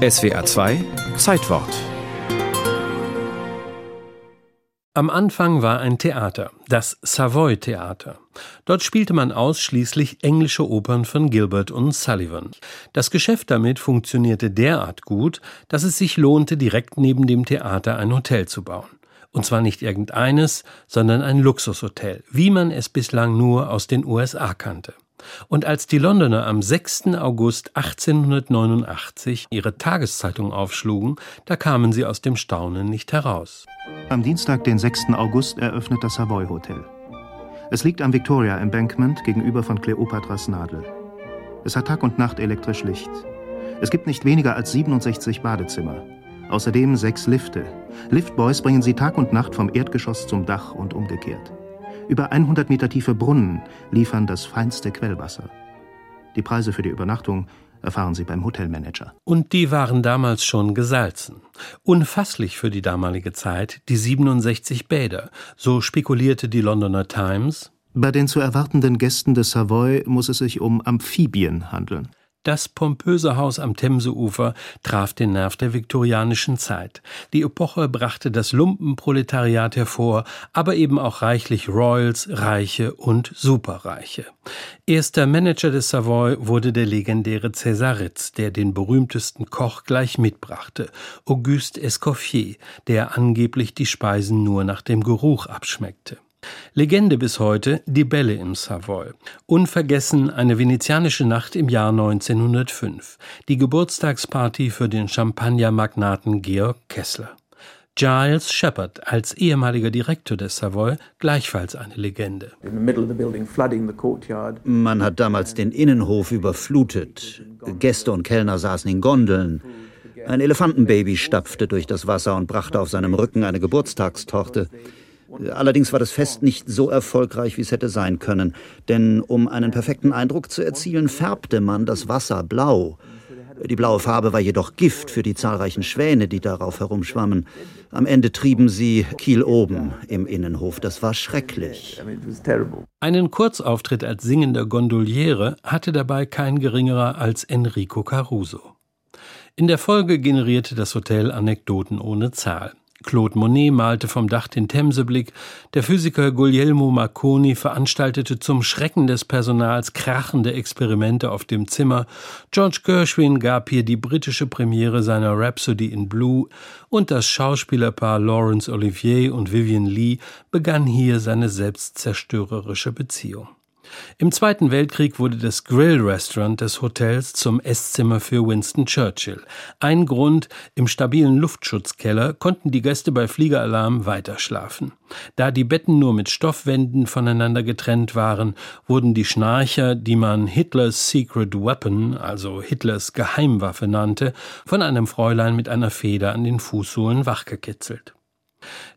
SWA 2 Zeitwort Am Anfang war ein Theater, das Savoy Theater. Dort spielte man ausschließlich englische Opern von Gilbert und Sullivan. Das Geschäft damit funktionierte derart gut, dass es sich lohnte, direkt neben dem Theater ein Hotel zu bauen. Und zwar nicht irgendeines, sondern ein Luxushotel, wie man es bislang nur aus den USA kannte. Und als die Londoner am 6. August 1889 ihre Tageszeitung aufschlugen, da kamen sie aus dem Staunen nicht heraus. Am Dienstag, den 6. August, eröffnet das Savoy Hotel. Es liegt am Victoria Embankment gegenüber von Kleopatras Nadel. Es hat Tag und Nacht elektrisch Licht. Es gibt nicht weniger als 67 Badezimmer. Außerdem sechs Lifte. Liftboys bringen sie Tag und Nacht vom Erdgeschoss zum Dach und umgekehrt. Über 100 Meter tiefe Brunnen liefern das feinste Quellwasser. Die Preise für die Übernachtung erfahren Sie beim Hotelmanager. Und die waren damals schon gesalzen. Unfasslich für die damalige Zeit, die 67 Bäder. So spekulierte die Londoner Times. Bei den zu erwartenden Gästen des Savoy muss es sich um Amphibien handeln. Das pompöse Haus am Themseufer traf den Nerv der viktorianischen Zeit. Die Epoche brachte das Lumpenproletariat hervor, aber eben auch reichlich Royals, Reiche und Superreiche. Erster Manager des Savoy wurde der legendäre Cäsaritz, der den berühmtesten Koch gleich mitbrachte, Auguste Escoffier, der angeblich die Speisen nur nach dem Geruch abschmeckte. Legende bis heute die Bälle im Savoy. Unvergessen eine venezianische Nacht im Jahr 1905. Die Geburtstagsparty für den Champagnermagnaten Georg Kessler. Giles Shepard als ehemaliger Direktor des Savoy gleichfalls eine Legende. Man hat damals den Innenhof überflutet. Gäste und Kellner saßen in Gondeln. Ein Elefantenbaby stapfte durch das Wasser und brachte auf seinem Rücken eine Geburtstagstorte. Allerdings war das Fest nicht so erfolgreich, wie es hätte sein können, denn um einen perfekten Eindruck zu erzielen, färbte man das Wasser blau. Die blaue Farbe war jedoch Gift für die zahlreichen Schwäne, die darauf herumschwammen. Am Ende trieben sie Kiel oben im Innenhof. Das war schrecklich. Einen Kurzauftritt als singender Gondoliere hatte dabei kein geringerer als Enrico Caruso. In der Folge generierte das Hotel Anekdoten ohne Zahl. Claude Monet malte vom Dach den Themseblick, der Physiker Guglielmo Marconi veranstaltete zum Schrecken des Personals krachende Experimente auf dem Zimmer, George Gershwin gab hier die britische Premiere seiner Rhapsody in Blue. Und das Schauspielerpaar Laurence Olivier und Vivian Lee begann hier seine selbstzerstörerische Beziehung. Im Zweiten Weltkrieg wurde das Grill-Restaurant des Hotels zum Esszimmer für Winston Churchill. Ein Grund, im stabilen Luftschutzkeller konnten die Gäste bei Fliegeralarm weiterschlafen. Da die Betten nur mit Stoffwänden voneinander getrennt waren, wurden die Schnarcher, die man Hitlers Secret Weapon, also Hitlers Geheimwaffe nannte, von einem Fräulein mit einer Feder an den Fußsohlen wachgekitzelt.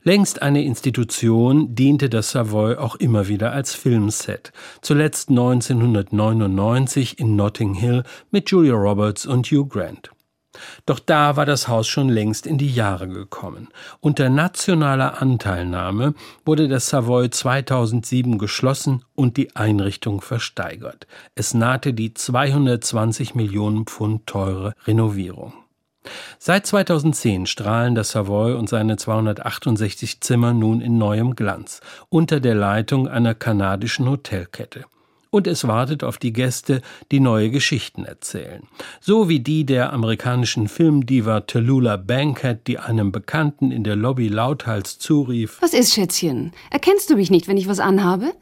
Längst eine Institution diente das Savoy auch immer wieder als Filmset, zuletzt 1999 in Notting Hill mit Julia Roberts und Hugh Grant. Doch da war das Haus schon längst in die Jahre gekommen. Unter nationaler Anteilnahme wurde das Savoy 2007 geschlossen und die Einrichtung versteigert. Es nahte die 220 Millionen Pfund teure Renovierung. Seit 2010 strahlen das Savoy und seine 268 Zimmer nun in neuem Glanz unter der Leitung einer kanadischen Hotelkette. Und es wartet auf die Gäste, die neue Geschichten erzählen. So wie die der amerikanischen Filmdiva Tallulah Bankhead, die einem Bekannten in der Lobby lauthals zurief: Was ist, Schätzchen? Erkennst du mich nicht, wenn ich was anhabe?